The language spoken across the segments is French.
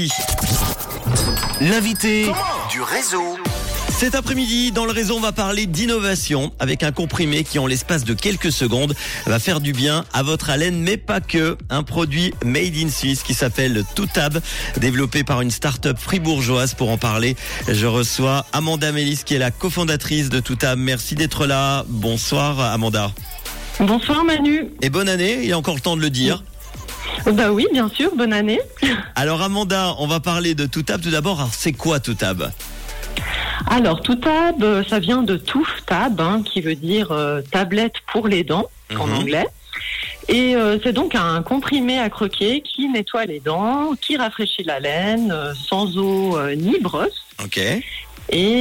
après-midi. L'invité du réseau. Cet après-midi, dans le réseau, on va parler d'innovation avec un comprimé qui, en l'espace de quelques secondes, va faire du bien à votre haleine, mais pas que. Un produit made in Suisse qui s'appelle Toutab, développé par une start-up fribourgeoise. Pour en parler, je reçois Amanda Mélis, qui est la cofondatrice de Toutab. Merci d'être là. Bonsoir, Amanda. Bonsoir, Manu. Et bonne année. Il y a encore le temps de le dire. Bah oui, bien sûr, bonne année. Alors Amanda, on va parler de Toutab tout d'abord. Alors c'est quoi Toutab? Alors, Toutab, euh, ça vient de Tooth Tab, hein, qui veut dire euh, tablette pour les dents en Mhm. anglais. Et euh, c'est donc un comprimé à croquer qui nettoie les dents, qui rafraîchit la laine, euh, sans eau ni brosse, Ok. et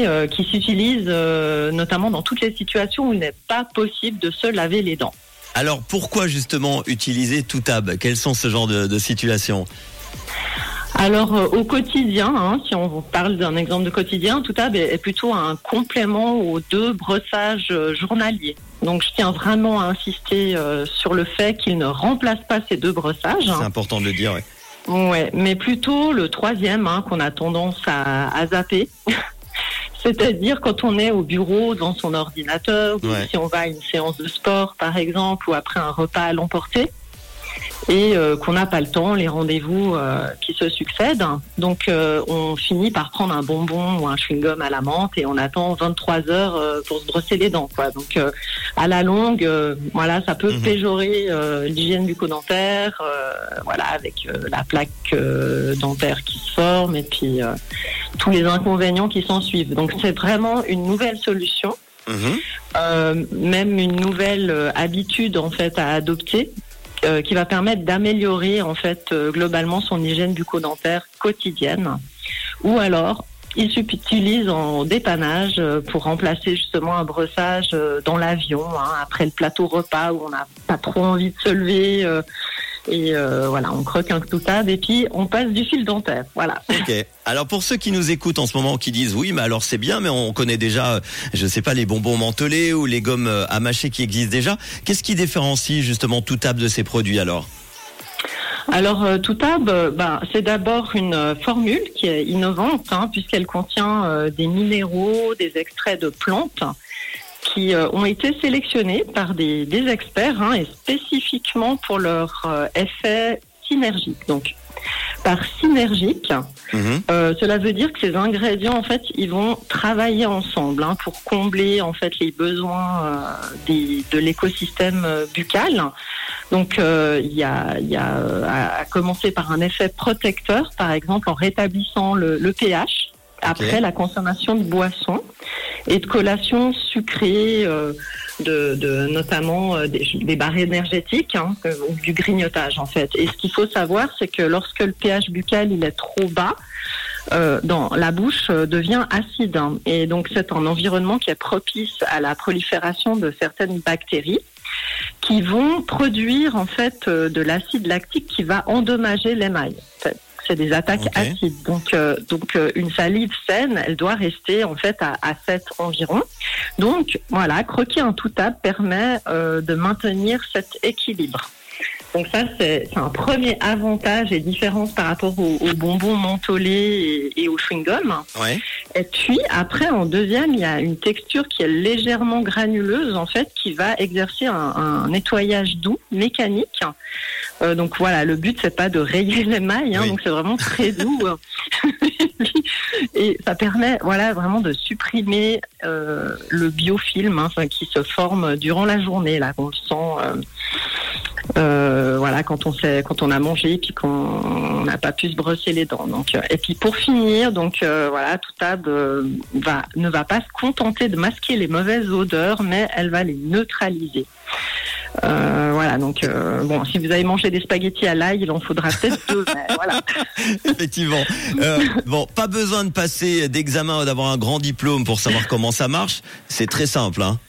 euh, qui s'utilise euh, notamment dans toutes les situations où il n'est pas possible de se laver les dents. Alors pourquoi justement utiliser Toutab? Quelles sont ce genre de, de situations Alors euh, au quotidien, hein, si on parle d'un exemple de quotidien, Toutab est, est plutôt un complément aux deux brossages euh, journaliers. Donc je tiens vraiment à insister euh, sur le fait qu'il ne remplace pas ces deux brossages, C'est important de le dire. ouais. ouais, mais plutôt le troisième hein, qu'on a tendance à, à zapper. C'est-à-dire quand on est au bureau devant son ordinateur, ou si on va à une séance de sport par exemple, ou après un repas à l'emporter, et euh, qu'on n'a pas le temps, les rendez-vous euh, qui se succèdent. Donc euh, on finit par prendre un bonbon ou un chewing-gum à la menthe et on attend 23 heures pour se brosser les dents. Quoi. Donc à la longue, voilà, ça peut Mhm. péjorer l'hygiène bucco-dentaire, voilà, avec la plaque dentaire qui se forme et puis tous les inconvénients qui s'en suivent. Donc c'est vraiment une nouvelle solution Mhm. euh, même une nouvelle euh, habitude en fait à adopter euh, qui va permettre d'améliorer en fait globalement son hygiène bucco-dentaire quotidienne ou alors il s'utilise en dépannage pour remplacer justement un brossage dans l'avion hein, après le plateau repas où on n'a pas trop envie de se lever euh, et euh, voilà on croque un toutable et puis on passe du fil dentaire voilà Ok. Alors pour ceux qui nous écoutent en ce moment, qui disent oui, mais alors c'est bien, mais on connaît déjà, euh, je sais pas, les bonbons mentholés ou les gommes euh, à mâcher qui existent déjà. Qu'est-ce qui différencie justement Toutab de ces produits alors? Alors, euh, Toutab, euh, ben, c'est d'abord une euh, formule qui est innovante, hein, puisqu'elle contient euh, des minéraux, des extraits de plantes qui euh, ont été sélectionnés par des, des experts hein, et spécifiquement pour leur euh, effet synergique. Donc, par synergique, Mhm. euh, cela veut dire que ces ingrédients, en fait, ils vont travailler ensemble hein, pour combler en fait les besoins euh, des, de l'écosystème euh, buccal. Donc, euh, il y a, y a euh, à, à commencer par un effet protecteur, par exemple, en rétablissant le, le pH après la consommation de boissons et de collations sucrées, euh, de, notamment euh, des, barres énergétiques hein, ou du grignotage en fait. Et ce qu'il faut savoir, c'est que lorsque le pH buccal il est trop bas, euh, dans la bouche euh, devient acide hein. et donc c'est un environnement qui est propice à la prolifération de certaines bactéries qui vont produire en fait de l'acide lactique qui va endommager l'émail. C'est des attaques acides. Donc, euh, donc euh, une salive saine, elle doit rester en fait à, à 7 environ. Donc voilà, croquer un tout table permet euh, de maintenir cet équilibre. Donc ça, c'est c'est un premier avantage et différence par rapport aux, aux bonbons mentholés et, et aux chewing-gums. Ouais. Et puis après, en deuxième, il y a une texture qui est légèrement granuleuse, en fait, qui va exercer un, un nettoyage doux, mécanique. Euh, donc voilà, le but c'est pas de rayer l'émail, hein, Oui. donc c'est vraiment très doux. Et ça permet, voilà, vraiment de supprimer euh, le biofilm hein, qui se forme durant la journée, là, qu'on sent. euh, euh, voilà, quand on sait, quand on a mangé puis qu'on n'a pas pu se brosser les dents. Donc, euh, et puis pour finir, donc euh, voilà, tout table euh, va ne va pas se contenter de masquer les mauvaises odeurs, mais elle va les neutraliser. Euh, voilà, donc euh, bon, si vous avez mangé des spaghettis à l'ail, il en faudra peut-être deux. Mais voilà. Effectivement. Euh, bon, pas besoin de passer d'examen ou d'avoir un grand diplôme pour savoir comment ça marche. C'est très simple. Hein.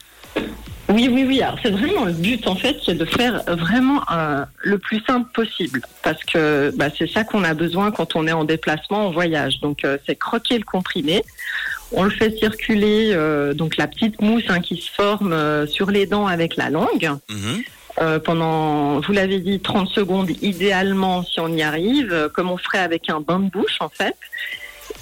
Oui, oui, oui. Alors c'est vraiment le but en fait, c'est de faire vraiment euh, le plus simple possible, parce que bah, c'est ça qu'on a besoin quand on est en déplacement, en voyage. Donc euh, c'est croquer le comprimé. On le fait circuler, euh, donc la petite mousse hein, qui se forme sur les dents avec la langue. Mhm. euh, pendant, vous l'avez dit, 30 secondes idéalement si on y arrive, euh, comme on ferait avec un bain de bouche en fait.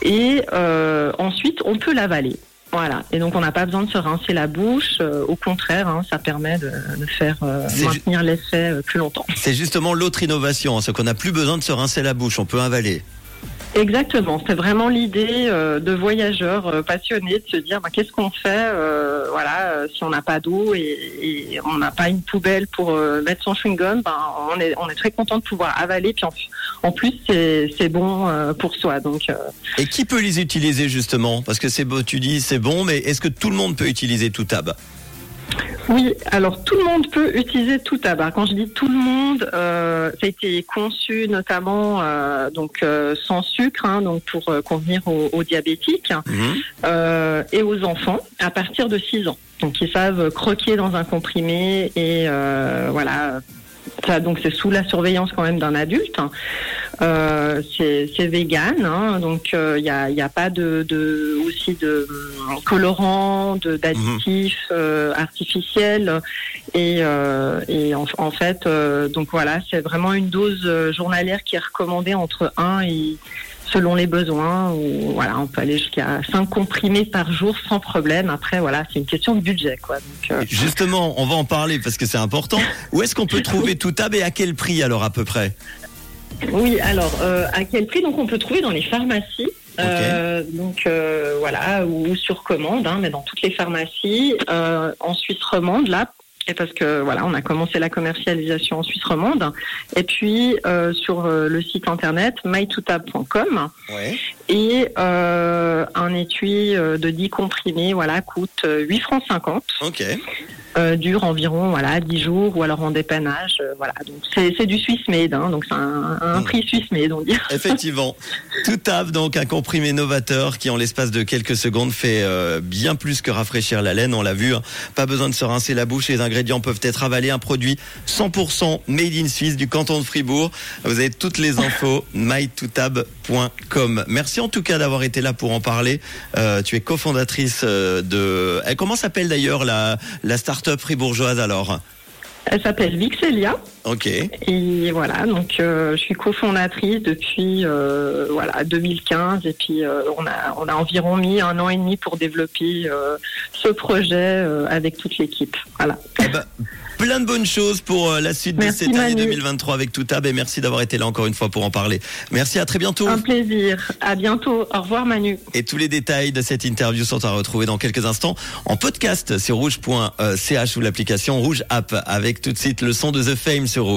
Et euh, ensuite, on peut l'avaler. Voilà. Et donc, on n'a pas besoin de se rincer la bouche. Euh, au contraire, hein, ça permet de, de faire euh, C'est maintenir l'effet euh, plus longtemps. C'est justement l'autre innovation, hein, ce qu'on n'a plus besoin de se rincer la bouche, on peut avaler. Exactement, c'est vraiment l'idée euh, de voyageurs passionnés de se dire bah, qu'est-ce qu'on fait voilà si on n'a pas d'eau et, et on n'a pas une poubelle pour mettre son chewing gum ben, on est on est très content de pouvoir avaler puis en, en plus c'est bon euh, pour soi donc euh, Et qui peut les utiliser justement? Parce que c'est beau, tu dis c'est bon, mais est-ce que tout le monde peut utiliser tout tab Oui, alors tout le monde peut utiliser tout tabac. Quand je dis tout le monde, euh, ça a été conçu notamment euh, donc euh, sans sucre, hein, donc pour convenir aux, aux diabétiques Mhm. et aux enfants à partir de 6 ans. Donc ils savent croquer dans un comprimé et voilà. Ça, donc c'est sous la surveillance quand même d'un adulte. Euh, c'est vegan, hein, donc il n'y a, y a pas de, de aussi de hum, colorants, de d'additifs euh, artificiels. Et, euh, et en, en fait euh, donc voilà c'est vraiment une dose euh, journalière qui est recommandée entre 1 et selon les besoins ou voilà on peut aller jusqu'à 5 comprimés par jour sans problème après voilà c'est une question de budget quoi donc euh, Justement, on va en parler parce que c'est important. Où est-ce qu'on peut trouver tout tab et à quel prix alors à peu près? Oui, alors euh, à quel prix? Donc on peut trouver dans les pharmacies. Euh, donc euh, voilà, ou sur commande, hein, mais dans toutes les pharmacies euh, en Suisse romande là. Parce que voilà, on a commencé la commercialisation en Suisse romande. Et puis euh, sur euh, le site internet mytoutab.com Ouais. et euh, un étui de 10 comprimés voilà coûte euh, 8 francs 50 Ok. Euh, dure environ voilà 10 jours ou alors en dépannage euh, voilà donc c'est du Swiss made hein, donc c'est un, un Mm. prix Swiss made on dit Effectivement. Tout tab, donc un comprimé novateur qui en l'espace de quelques secondes fait euh, bien plus que rafraîchir la laine, on l'a vu. hein. Pas besoin de se rincer la bouche, les ingrédients peuvent être avalés. Un produit 100% made in Suisse du canton de Fribourg. Vous avez toutes les infos, mytoutab.com. Merci en tout cas d'avoir été là pour en parler. Tu es cofondatrice de... Eh, comment s'appelle d'ailleurs la, la start-up fribourgeoise alors elle s'appelle Vixelia. Ok. et voilà donc euh, je suis cofondatrice depuis euh, voilà 2015 et puis euh, on a on a environ mis un an et demi pour développer ce projet avec toute l'équipe. Voilà. Eh ben, plein de bonnes choses pour euh, la suite Merci, de cette année Manu. 2023 avec Toutab et merci d'avoir été là encore une fois pour en parler. Merci, à très bientôt. un plaisir à bientôt au revoir Manu Et tous les détails de cette interview sont à retrouver dans quelques instants en podcast sur rouge.ch ou l'application Rouge App avec tout de suite le son de The Fame sur Rouge.